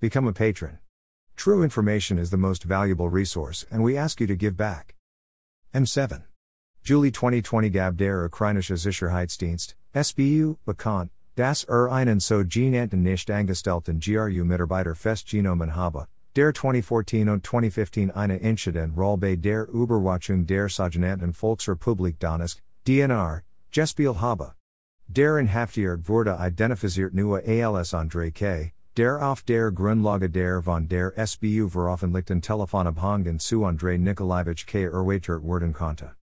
Become a patron. True information is the most valuable resource, and we ask you to give back. M7. Juli 2020 Gab der Ukrainische Sicherheitsdienst, SBU, bekannt, das er einen so genannten nicht angestellten GRU Mitarbeiter festgenommen habe, der 2014 und 2015 eine Incident Roll bei der Überwachung der sogenannten Volksrepublik Donetsk, DNR, gespielt habe. Der Inhaftiert wurde identifiziert nur als Andre K., der auf der Grundlage der von der SBU veröffentlichten Telefonabhängen zu Andre Nikolaevich K. erweitert werden konnte.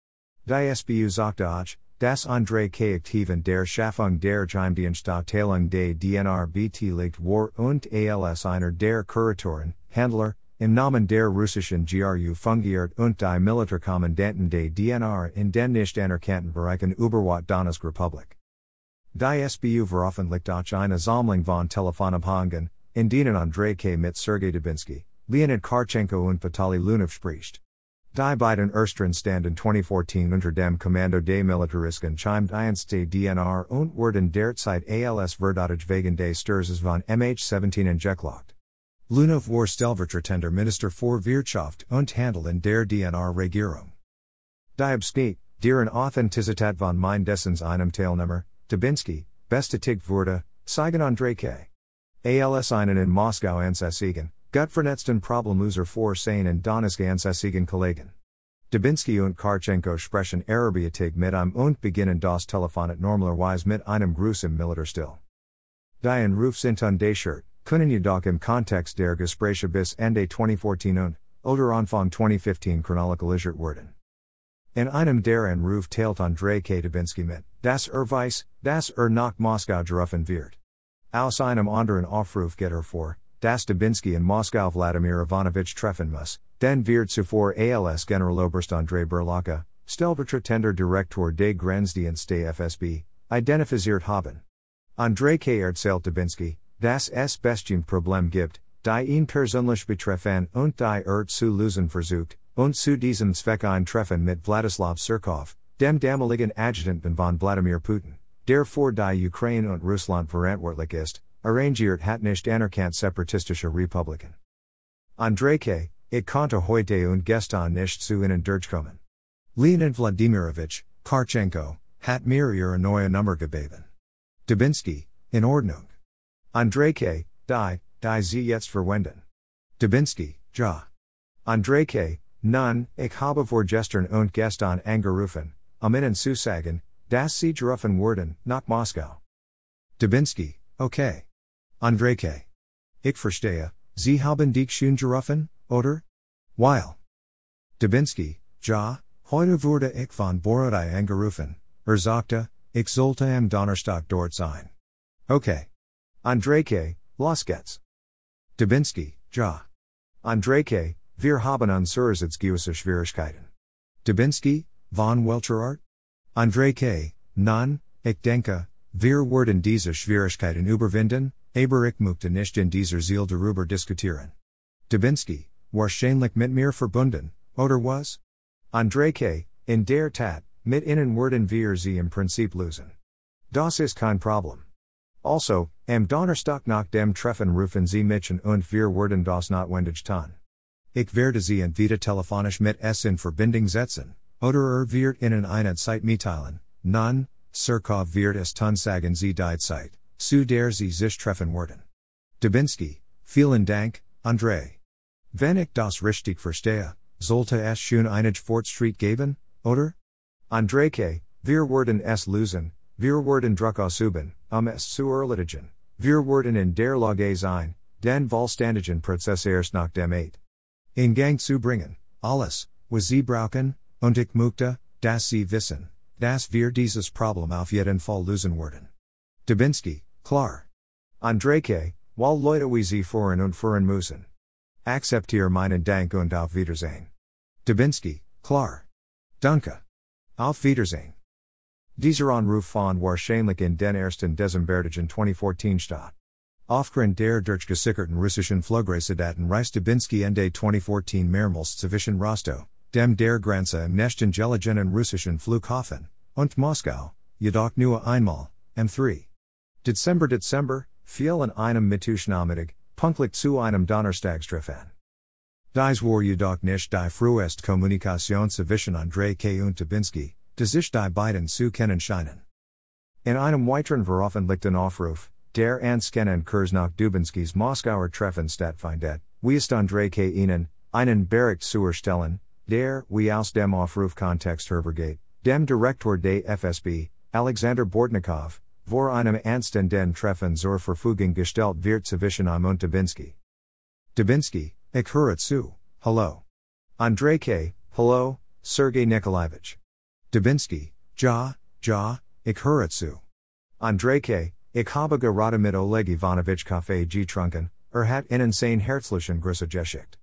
Die SBU sagte auch, dass Andre K. aktiven der Schaffung der Geheimdienstabteilung des DNR beteiligt war und als einer der Kuratoren, Handler, im Namen der russischen GRU fungiert und die Militärkommandanten des DNR in den nicht anerkannten Bereichen Überwacht Donetsk Republik. Die SBU veröffentlicht auch eine Sammlung von Telefonabhängen, in denen Andrei K. mit Sergei Dubinsky, Leonid Karchenko und Vitaly Lunov spricht. Die beiden ersten standen 2014 unter dem Kommando des Militaristen chimed Dienst des DNR und wurden derzeit als Verdatig wegen des Sturzes von MH17 angeklagt. Lunov war stellvertretender Minister für Wirtschaft und Handel in der DNR-Regierung. Die Abschied, deren Authentizität von mein Dessens einem Teilnehmer, Dubinsky, bestätigt wurde, zeigen Andrei K. ALS einen in Moskau ansässigen, Gutvernetzten Problemuser vor Sein in Donetsk ansässigen Kollegen. Dubinsky und Karchenko sprechen Arabiatig mit einem und beginnen das Telefonet normalerweise mit einem Gruß im Militarstil. Die Ruf sind undeschirt, können jedoch im Kontext der Gespräche bis Ende 2014 und, oder Anfang 2015 chronologisiert werden. In einem der Ruf teilt Andrei K. Dubinsky mit, das er weiß, dass er nach Moskau gerufen wird. Aus einem anderen Aufruf geht er vor, das Dubinsky in Moskau Vladimir Ivanovich treffen muss, den wird zuvor als Generaloberst Andrei Burlaka, Stellvertretender Direktor des Grenzdienst des FSB, identifiziert haben. Andrei K. erzählt Dubinsky, Das es bestimmt Problem gibt, die ihn persönlich betreffen und die er zu lösen versucht, und zu diesem Zweck ein Treffen mit Vladislav Surkov, dem damaligen Adjutanten von Vladimir Putin, der für die Ukraine und Russland verantwortlich ist, arrangiert hat nicht anerkannt separatistische Republiken. K., ich konnte heute und gestern nicht zu ihnen durchkommen. Leonid Vladimirovich, Karchenko, hat mir ihre neue Nummer gebeten. Dubinsky, in Ordnung. Andrei K., die, die Sie jetzt verwenden. Dubinsky, ja. Andrei K., nun, ich habe vorgestern und gestern angerufen, um Ihnen zu sagen, dass Sie gerufen wurden, nach Moskau. Dubinsky, okay. Andrei K. Ich verstehe, Sie haben dich schon gerufen, oder? Weil. Dubinsky, ja, heute wurde ich von Borodai angerufen, er sagte, ich sollte am Donnerstag dort sein. Okay. Andrei K., Loskets. Dubinsky, Ja. Andrei K., Wir haben unseres gewisse Schwierigkeiten. Dubinsky, von welcher Art? Andrei K., Nun, ich denke, wir werden diese Schwierigkeiten überwinden, aber ich möchte nicht in dieser Ziel darüber diskutieren. Dubinsky, wahrscheinlich mit mir verbunden, oder was? Andrei K., in der Tat, mit ihnen werden wir sie im Prinzip lösen. Das ist kein Problem. Also, am Donnerstag nach dem Treffen rufen Sie Mitchen und wir werden das notwendig tun. Ich werde Sie entweder telefonisch mit S in Verbindung setzen, oder er wird Ihnen eine Zeit mitteilen, nun, Surkov wird es tun sagen Sie die Zeit, zu der Sie sich treffen werden. Dubinsky, vielen Dank, Andrei. Wenn ich das richtig verstehe, sollte es schon einige Fortschritt geben, oder? Andrei K., wir werden es lösen, wir werden Druck ausüben, um es zu erledigen. Wir werden in der Lage sein, den Vollständigen Prozess erst nach dem 8. In Gang zu bringen, alles, was Sie brauchen, und ich möchte, dass Sie wissen, dass wir dieses Problem auf jeden Fall lösen werden. Dubinsky, klar. Andrei K., weil Leute wie Sie fuhren und fuhren müssen. Akzeptiere meinen Dank und auf Wiedersehen. Dubinsky, klar. Danke. Auf Wiedersehen. Dieser Anruf von wahrscheinlich in den ersten Desembertigen 2014 statt. Aufgrund der durchgesickerten russischen Flugreisedaten reiste Dubinsky Ende 2014 mehrmals zwischen Rostow, dem der Grenze im nächsten gelegenen russischen Flughafen, und Moskau, jedoch nur einmal, M3. Dezember Dezember, fiel in einem Mittelschnammitig, Punktlich zu einem Donnerstagstreffen. Dies war jedoch nicht die frühest Kommunikation zwischen André K. und Dubinsky, die sich die beiden zu kennen scheinen. In einem weiteren veröffentlichten Aufruf, der Anskennen Kurs nach Dubinskys Moskauer Treffen stattfindet, wie ist André K. Ihnen, einen Bericht zu erstellen, der, wie aus dem Aufruf Kontext hervorgeht, dem Direktor des FSB, Alexander Bortnikov, vor einem anständigen Treffen zur Verfügung gestellt wird zwischen ihm und Dubinsky. Dubinsky, ich höre zu, hello. Andrei K., hello, Sergei Nikolaevich. Dubinsky, ja, ja, ich höre zu. Andrei K., ich habe gerade mit Oleg Ivanovich Kaffee getrunken, er hat einen sein herzlichen Grüße geschickt.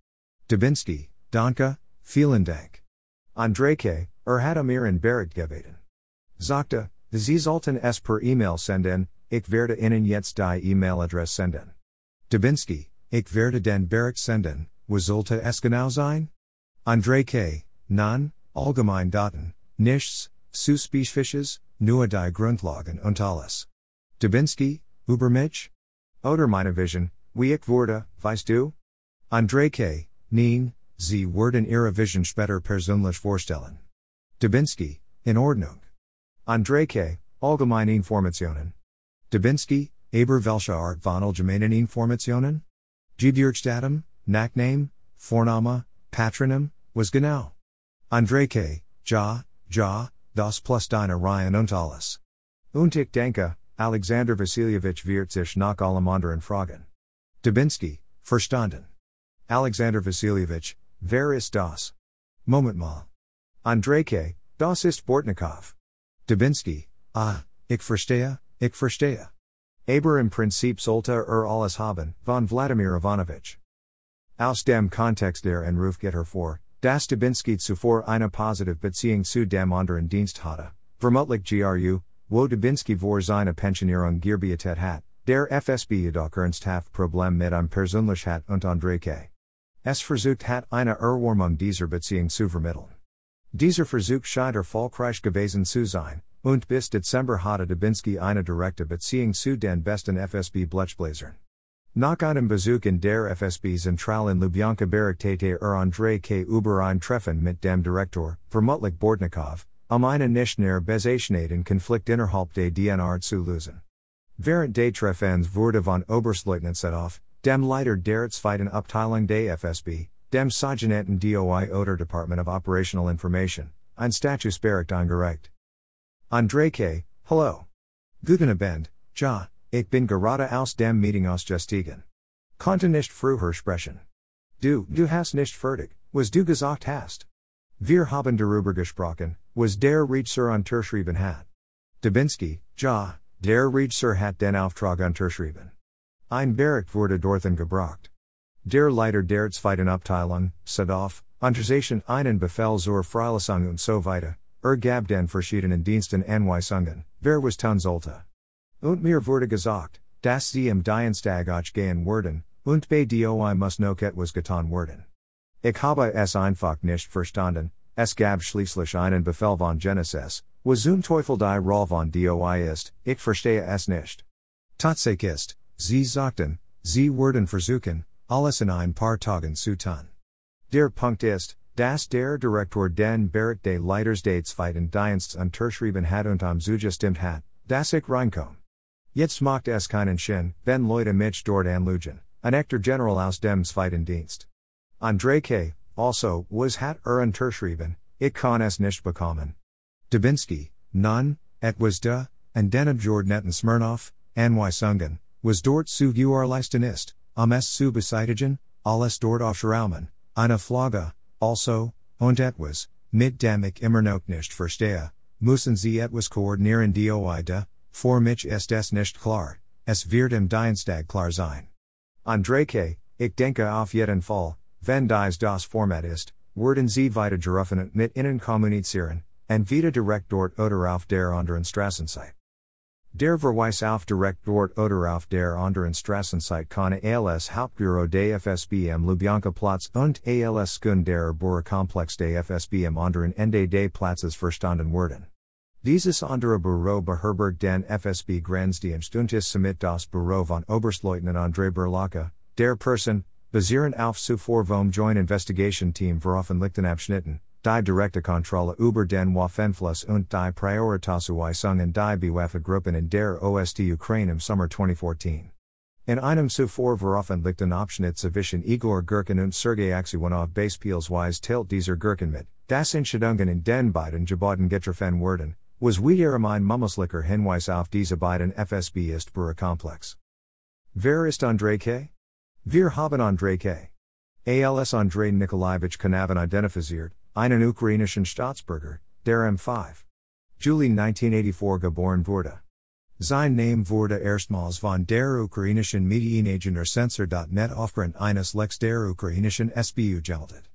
Dubinsky, danke, vielen Dank. Andrei K., er hat mir in Bericht gebeten. Sagte, Sie sollten es per E-Mail senden, ich werde Ihnen jetzt die E-Mail-Adresse senden. Dubinsky, ich werde den Bericht senden, wo sollte es genau sein? André K., Nan, allgemein Daten, nichts, zu Speechfisches, nur die Grundlagen und alles. Dubinsky, über mich? Oder meine Vision, wie ich wurde, du? André K., Nein, Sie werden Ihre Vision später persönlich vorstellen. Dubinsky, in Ordnung. André K., Allgemeine Informationen. Dubinsky, Aber welche Art von allgemeinen Informationen? Gebürtsdatum, Nachname, Vorname, Patronym, was genau. André K., Ja, Ja, das plus deine Ryan und alles. Und ich denke, Alexander Vasilievich wird nach allem anderen fragen. Dubinsky, verstanden. Alexander Vasilievich, wer ist das? Moment mal. André K., das ist Bortnikov. Dubinsky, ah, ich verstehe, ich verstehe. Aber im Prinzip sollte er alles haben, von Vladimir Ivanovich. Aus dem Kontext der Enruf geht hervor, dass Dubinsky zuvor eine positive Beziehung zu dem anderen Dienst hatte, vermutlich GRU, wo Dubinsky vor seine Pensionierung gearbeitet hat, der FSB jedoch ernsthaft Problem mit einem persönlich hat und André K. Es versucht hat eine Erwarmung dieser Beziehung zu vermitteln. Dieser Versuch scheint erfolgreich gewesen zu sein, und bis Dezember hatte Dubinsky eine direkte Beziehung zu den besten FSB Blechbläsern. Nach einem Besuch in der FSB Zentral in Lubyanka berichtete er André K. über ein Treffen mit dem Direktor, vermutlich Bortnikov, um eine nicht bezeichneten Konflikt innerhalb des DNR zu lösen. Während des Treffens wurde von Oberstleutnant Sedov, dem Leiter der zweiten Abteilung des FSB, dem Sergeanten DOI oder Department of Operational Information, ein Statusbericht eingereicht. André K., hello. Guten Abend, ja, ich bin gerade aus dem Meeting ausgestiegen. Konnte nicht früher sprechen. Du, du hast nicht fertig, was du gesagt hast. Wir haben darüber gesprochen, was der Reitzer unterschrieben hat. Dubinsky, ja, der Reitzer hat den Auftrag unterschrieben. Ein Bericht wurde dorthin gebracht. Der Leiter der zweiten Abteilung, Sadov, Unterzeichen einen Befehl zur Freilassung und so weiter, er gab den verschiedenen Diensten Anweisungen, wer was tun sollte. Und mir wurde gesagt, dass sie im Dienstag gehen werden, und bei DOI muss noch etwas getan werden. Ich habe es einfach nicht verstanden, es gab schließlich einen Befehl von Genesis, was zum Teufel die Rolle von DOI ist, ich verstehe es nicht. Tatsache ist, sie sagten, sie werden versuchen, alles in ein paar Tagen zu tun. Der Punkt ist, dass der Direktor den Bericht des Leiters des zweiten Diensts unterschrieben hat und am zugestimmt hat, dass ich reinkomme. Jetzt macht es keinen Sinn, wenn Leute mich dort anlügen, ein echter General aus dem zweiten Dienst. André K., also, was hat er unterschrieben, ich kann es nicht bekommen. Dubinsky, nun, etwas da, und den Abgeordneten Smirnov, Anweisungen, was dort zu Leisten ist, am es zu beseitigen, alles dort aufschrauben, eine Flagge, also, und et was, mit dem ich immer noch nicht verstehe, müssen sie etwas koordinieren doi de, for mich ist es nicht klar, es wird im Dienstag klar sein. André K., ich denke auf jeden Fall, wenn dies das Format ist, werden sie weiter gerufen mit ihnen kommunizieren, und wieder direkt dort oder auf der anderen Straßenzeit. Der Verweis auf direkt dort oder auf der anderen Straßenzeit kann ALS Hauptbüro des FSBM Lubyanka Platz und ALS Skund der Komplex des FSBM anderen Ende des Platzes verstanden werden. Dieses andere Büro beherbergt den FSB Grenzdienst und ist somit das Büro von Oberstleutnant André Burlaka, der Person, basieren auf zuvor vom joint investigation team veröffentlichten Abschnitten, die direkte Kontrolle über den Waffenfluss und die Prioritasweisungen die Bewaffnungsgruppen in der Ost Ukraine im Sommer 2014. In einem zuvor veröffentlichten Abschnitt zwischen Igor Girkin und Sergei Aksyonov Beispielsweise teilt dieser Girkin mit, das Entscheidungen in den beiden Gebauten getroffen werden, was wiederum ein Mummuslicher Hinweis auf diese beiden FSB ist Komplex. Wer ist Andrei K? Wir haben Andrei K. ALS Andrei Nikolaevich Kanavin identifiziert, einen ukrainischen Staatsbürger, der M5. Juli 1984 geboren wurde. Sein Name wurde erstmals von der ukrainischen Medienagentur Censor.net aufgrund eines Lex der ukrainischen SBU gemeldet.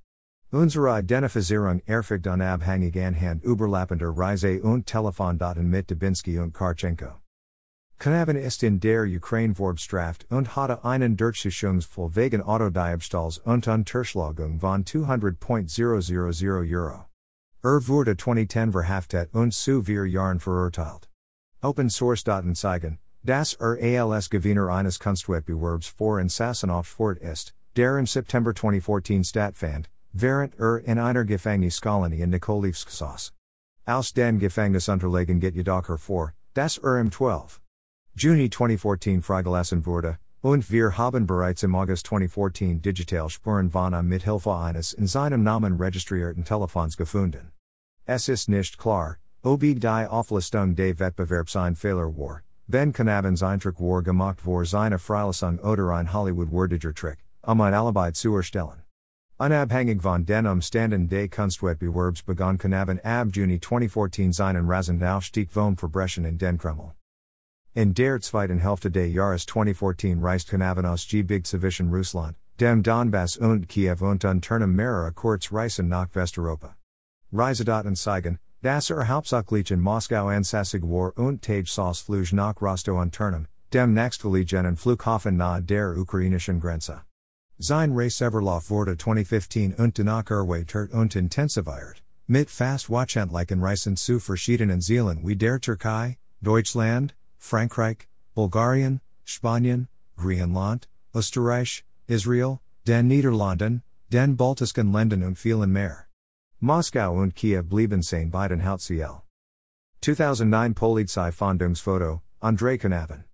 Unsere Identifizierung erfolgt unabhängig anhand überlappender Reise und Telefondaten mit Dubinsky und Karchenko. Kanavin ist in der Ukraine Vorbestraft und hatte einen Durchsuchungsfall wegen Autodiebstahls und Unterschlagung von 200.000 Euro. Er wurde 2010 verhaftet und zu vier Jahren verurteilt. Open Source Daten zeigen, dass er als Gewinner eines Kunstwettbewerbs vor in Insassenauf fort ist, der im September 2014 stattfand, während er in einer Gefängniskolonie in Nikolivsk saß. Aus den Gefängnisunterlagen geht jedoch hervor, das er im 12. Juni 2014 freigelassen wurde, und wir haben bereits im August 2014 digital Spuren von am Mithilfe eines in seinem Namen registrierten Telefons gefunden. Es ist nicht klar, ob die Auflistung des Wettbewerbs ein Fehler war, wenn Kanavins Eintrag war gemacht vor seine Freilassung oder ein Hollywood-wordiger Trick, um ein Alibi zu erstellen. Unabhängig von den Umständen des Kunstwettbewerbs begann Kanavin ab Juni 2014 seinen rasenden Aufstieg von Verbrechen in den Kreml. In der zweiten Hälfte des Jahres 2014 reist Kanavin aus Big zwischen Russland, dem Donbass und Kiew und unternem mehrere Kurzreisen nach Westeuropa. Reisedaten zeigen, dass er hauptsächlich in Moskau ansässig war und Tage sauce Flug nach Rostow unternem, dem nächstgelegenen Flughafen nahe der ukrainischen Grenze. Sein Reiseverlauf wurde 2015 und danach erweitert und intensiviert, mit fast wöchentlichen Reisen zu verschiedenen Zielen wie der Türkei, Deutschland, Frankreich, Bulgarien, Spanien, Griechenland, Österreich, Israel, den Niederlanden, den baltischen Ländern und vielen mehr. Moskau und Kiew blieben seine beiden Hauptziele. 2009 Polizei-Fahndungsfoto, Andrei Kanavin.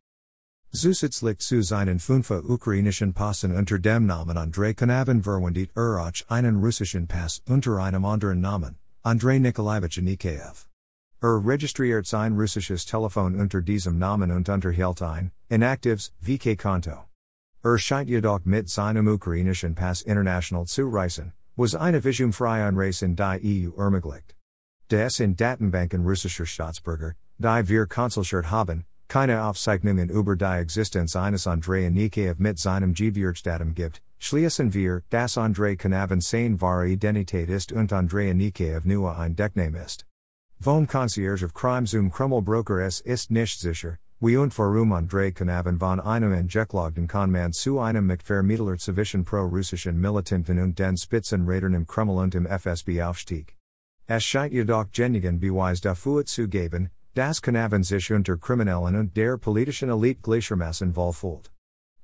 Zusätzlich zu seinen fünf ukrainischen Passen unter dem Namen Andrei Kanavin verwendet er auch einen russischen Pass unter einem anderen Namen, Andrei Nikolaevich Anikeyev. Er registriert sein russisches Telefon unter diesem Namen und unterhält ein, inaktives, VK-Konto. Er scheint jedoch mit seinem ukrainischen Pass international zu reisen, was eine visumfreie Anreise in die EU ermöglicht. Des in Datenbanken russischer Staatsbürger, die wir konsultiert haben, keine Aufzeichnungen über die Existenz eines Andrei Anikeyev mit seinem Geburtsdatum gibt, schließen wir, dass Andrei Kanavin seine wahre Identität ist und Andrei Anikeyev nur ein Deckname ist. Vom Concierge of Crime zum Krummelbroker es ist nicht sicher, wie und warum Andrei Kanavin von einem Entgeklagten Konman zu einem McFair zwischen pro-russischen Militanten und den Spitzenreitern im Kreml und im FSB aufstieg. Es scheint jedoch genigen Beweis dafür zu geben, dass Kanavin sich unter Kriminellen und der politischen Elite gleichermaßen wohlfühlt.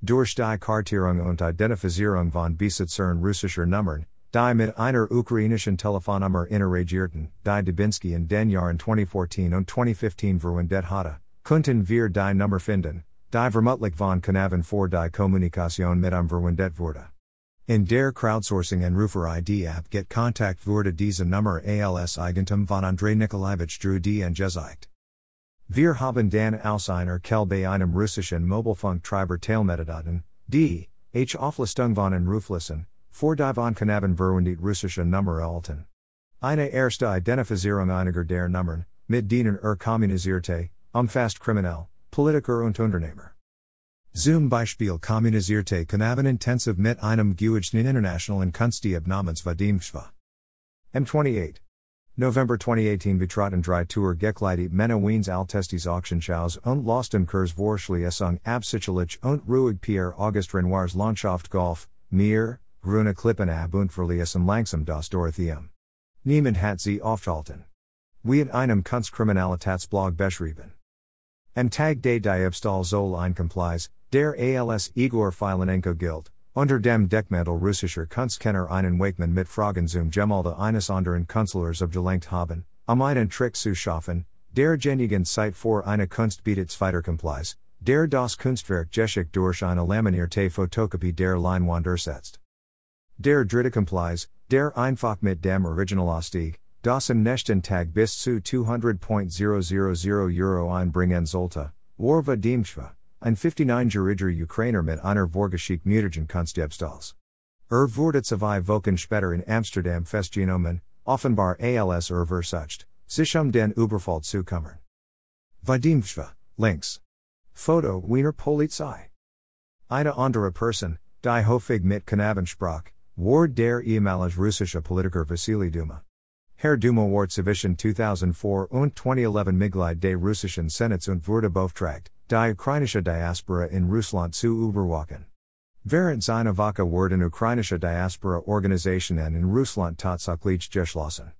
Durch die Kartierung und Identifizierung von Besitzern russischer Nummern, Die mit einer ukrainischen Telefonnummer interagierten, die Dubinsky in den Jahren 2014 und 2015 verwendet hatte, könnten wir die Nummer finden, die vermutlich von Kanavin vor die Kommunikation mit am verwendet wurde. In der Crowdsourcing and Rufer ID App Get Contact wurde diese Nummer als Eigentum von Andrei Nikolaevich Drew die Gezeigt. Wir haben den aus einer Quelle einem russischen Mobilfunktreiber Teilmetadaten, die, H. Auflistung von Ruflissen, Vor Divan Kanavin verwendet russische Nummer Alten. Eine erste Identifizierung einiger der Nummern, mit denen er kommunizierte, umfasst kriminell, Politiker und Unternehmer. Zum Beispiel kommunizierte Kanavin intensiv mit einem Geugenen internationalen Kunstdieb namens Vadim Shva. M28. November 2018 betraten drei Tour gekleidet Männer Wiens Altestis Auctionshaus und Losten Kurs Vorschließung absicherlich und ruhig Pierre August Renoirs Landschaft Golf, Mir, Grüne Klippen ab und verließen langsam das Dorotheum. Niemand hat sie aufgehalten. Wie in einem Kunstkriminalitätsblog beschrieben. Am Tag des Diebstahls soll ein Complies, der ALS Igor Filinenko gilt, unter dem Deckmantel russischer Kunstkenner einen Wakeman mit Fragen zum Gemalde eines anderen Künstlers abgelenkt haben, um einen Trick zu schaffen, der genigen Zeit vor eine Kunst bietet zweiter complies, der das Kunstwerk geschickt durch eine laminierte Fotokopie der Leinwand ersetzt. Der dritte complies, der einfach mit dem Original Ausstieg, das im nächsten Tag bis zu 200.000 Euro einbringen sollte, war Vadimshva, ein 59-jähriger Ukrainer mit einer Vorgeschichte mutigen Kunstdiebstahls. Er wurde zwei Wochen später in Amsterdam festgenommen, offenbar als er versucht, sich um den Überfall zu kümmern. Vadimshva, links. Foto Wiener Polizei. Eine andere Person, die Hofig mit Kanavin sprach, war der ehemalige russische Politiker Vasily Duma. Herr Duma ward zwischen 2004 und 2011 Mitglied des russischen Senats und wurde beauftragt, die ukrainische Diaspora in Russland zu überwachen. Während seiner Woche wurden ukrainische Diaspora-Organisationen in Russland tatsächlich geschlossen.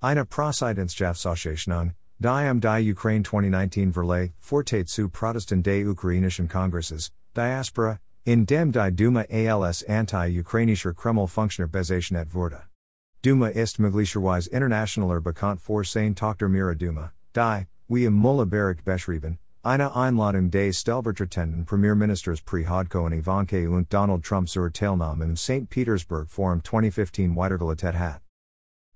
Eine Prosidentschaftsausschaffung, die am die Ukraine 2019 Verlay, Fortate zu Protestant des ukrainischen Kongresses, Diaspora, in dem die Duma als anti-ukrainischer Kreml-Funktioner bezeichnet wurde. Duma ist möglicherweise internationaler bekannt vor sein Tochter Mira Duma, die, wie im Mullabericht beschrieben, Eine Einladung des stellvertretenden Premierministers Prihodko und Ivanka und Donald Trump zur Teilnahme im St. Petersburg Forum 2015 weitergeleitet hat.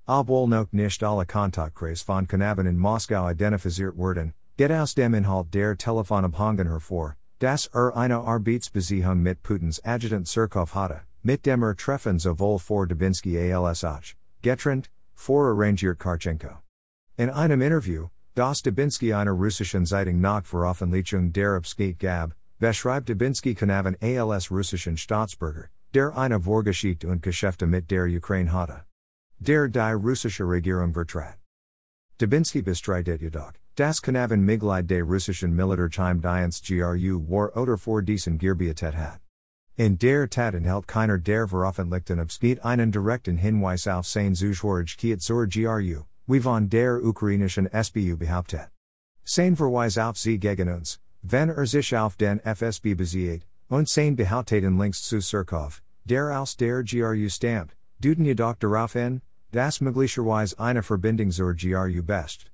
Obwohl noch nicht alle Kontaktkreis von Kanavin in Moskau identifiziert wurden, geht aus dem Inhalt der Telefonabhängen hervor, dass er eine Arbeitsbeziehung mit Putins Adjutant Surkov hatte, mit dem er Treffen sowohl vor Dubinsky als auch, getrennt, vor arrangiert Karchenko. In einem Interview, Das Dubinsky einer russischen Zeitung nach Veröffentlichung der Abskate gab, beschreibt Dubinsky Kanavin als russischen Staatsbürger, der eine Vorgeschichte und Geschäfte mit der Ukraine hatte. Der die russische Regierung vertrat. Dubinsky bestreitet jedoch, das Kanavin Mitglied des russischen Militärgeheimdienst GRU war oder vor diesen Gearbeitet hat. In der Tat enthält keiner der veröffentlichten Abskate einen direkten Hinweis auf sein Zugehörigkeit zur GRU, wie von der ukrainischen SBU behauptet. Sein Verweis auf sie gegen uns, wenn er sich auf den FSB bezieht, und sein behaupteten links zu Surkov, der aus der GRU stammt, duden jedoch darauf hin, das möglicherweise eine Verbindung zur GRU best.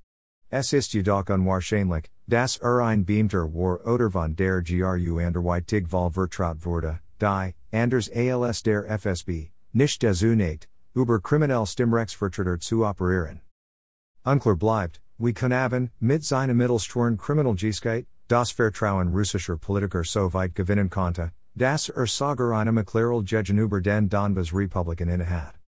Es ist jedoch unwahrscheinlich, dass er ein Beamter war oder von der GRU anderweitig vertraut wurde, die, anders als der FSB, nicht nicht, über kriminell Stimmrechtsvertreter zu operieren. Unklar bleibt, wie Kanavin, mit seiner Mittelsteuern Kriminalgeschichte, das Vertrauen russischer Politiker so weit gewinnen konnte, dass er sogar eine Erklärung gegenüber den Donbass Republiken innehat.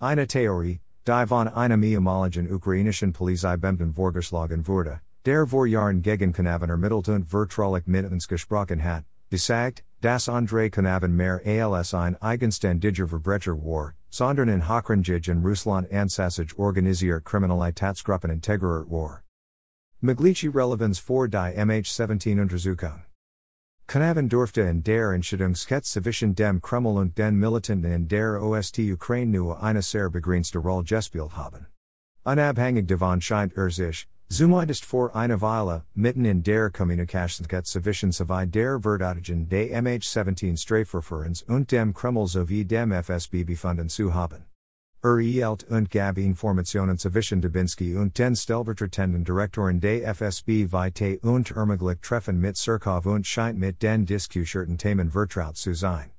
Eine Theorie, die von einem ehemaligen ukrainischen Polizeibeamten vorgeschlagen wurde, der vor Jahren gegen Kanavin ermittelt und vertraulich mit uns gesprochen hat, besagt, dass Andrei Kanavin mehr als ein eigenständiger Verbrecher war, sondern in Hochranjig in Russland ansassig organisiert Kriminalitätsgruppen integriert war. Maglici Relevans for die MH17 Untersuchung. Kanavin durfte in der Entscheidungskette zwischen dem Kreml und den Militanten in der Ost Ukraine nur eine sehr begrenzte Rolle gespielt haben. Unabhängig davon scheint er sich, Zumindest vor eine Weile, mitten in der Kommunikationskette zwischen zwei der Verteidigen des MH17 Strafverfahrens und dem Kreml sowie dem FSB befunden zu haben. Erhielt und gab Informationen zwischen Dubinsky und den stellvertretenden Direktoren des FSB weite und ermöglicht Treffen mit Surkov und scheint mit den diskutierten Themen vertraut zu sein.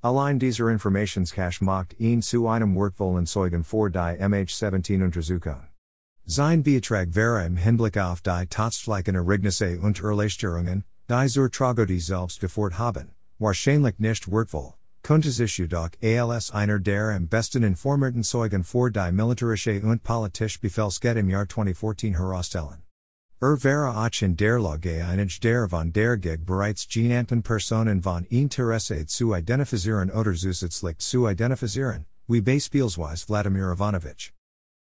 Allein dieser Informationscache macht ihn zu einem wertvollen Zeugen vor die MH17 Untersuchung. Sein Beitrag wäre im Hinblick auf die Tatsächlichen Ereignisse und Erleichterungen, die zur Tragödie selbst geführt haben, wahrscheinlich nicht wertvoll, könnte sich jedoch als einer der am besten informierten Zeugen vor die militärische und politische Befehlskette im Jahr 2014 herausstellen. Er wäre auch in der Lage einig der von der Gig bereits genannten Personen von Interesse zu identifizieren oder zusätzlich zu identifizieren, wie beispielsweise Vladimir Ivanovich.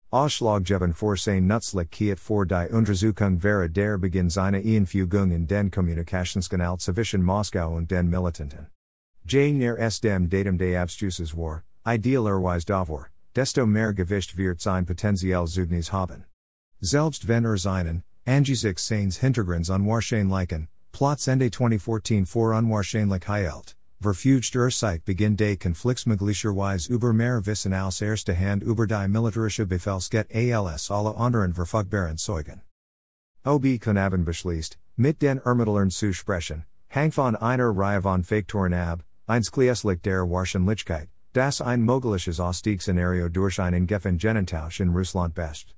Ausschlaggebend für sein Nutzlichkeit für die Untersuchung wäre der Beginn seiner Einfügung in den Kommunikationskanal zwischen Moskau und den Militanten. Je näher es dem Datum des Abstuces war, idealerweise davor, desto mehr Gewicht wird sein Potenzial Zeugnis haben. Selbst wenn er seinen, angesichts seines Hintergrunds unwahrscheinlichen, Plots Ende 2014 vor unwahrscheinlich heilt. Verfügt der Zeit beginn des Konflikts möglicherweise über mehr Wissen als erste Hand über die militärische Befehlsget als alle anderen verfügbaren Zeugen. OB Kanavin beschließt, mit den Ermittlern zu sprechen, hang von einer Reihe von Faktoren ab, einschließlich der Wahrscheinlichkeit, das ein mögliches Ausstiegsszenario durch einen Gefangentausch in Russland best.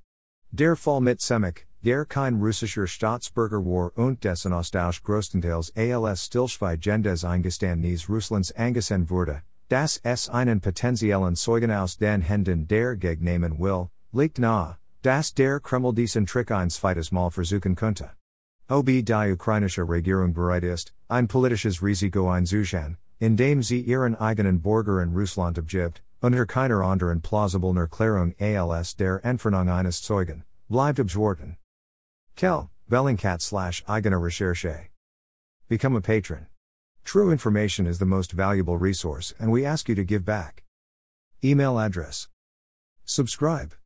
Der Fall mit Semik, der kein russischer Staatsbürger war und dessen Austausch größtenteils als Stillschweigendes Eingeständnis Russlands angesehen wurde, das es einen potenziellen Zeugen aus den Händen der Gegnehmen will, liegt nahe, dass der Kreml diesen Trick ein zweites Mal versuchen könnte. Ob die ukrainische Regierung bereit ist, ein politisches Risiko einzugehen, indem sie ihren eigenen Bürger in Russland abgibt, unter keiner anderen plausiblen Erklärung als der Entfernung eines Zeugen, bleibt abgeworfen. Kell, Bellingcat slash eigene Recherche. Become a patron. True information is the most valuable resource and we ask you to give back. Email address. Subscribe.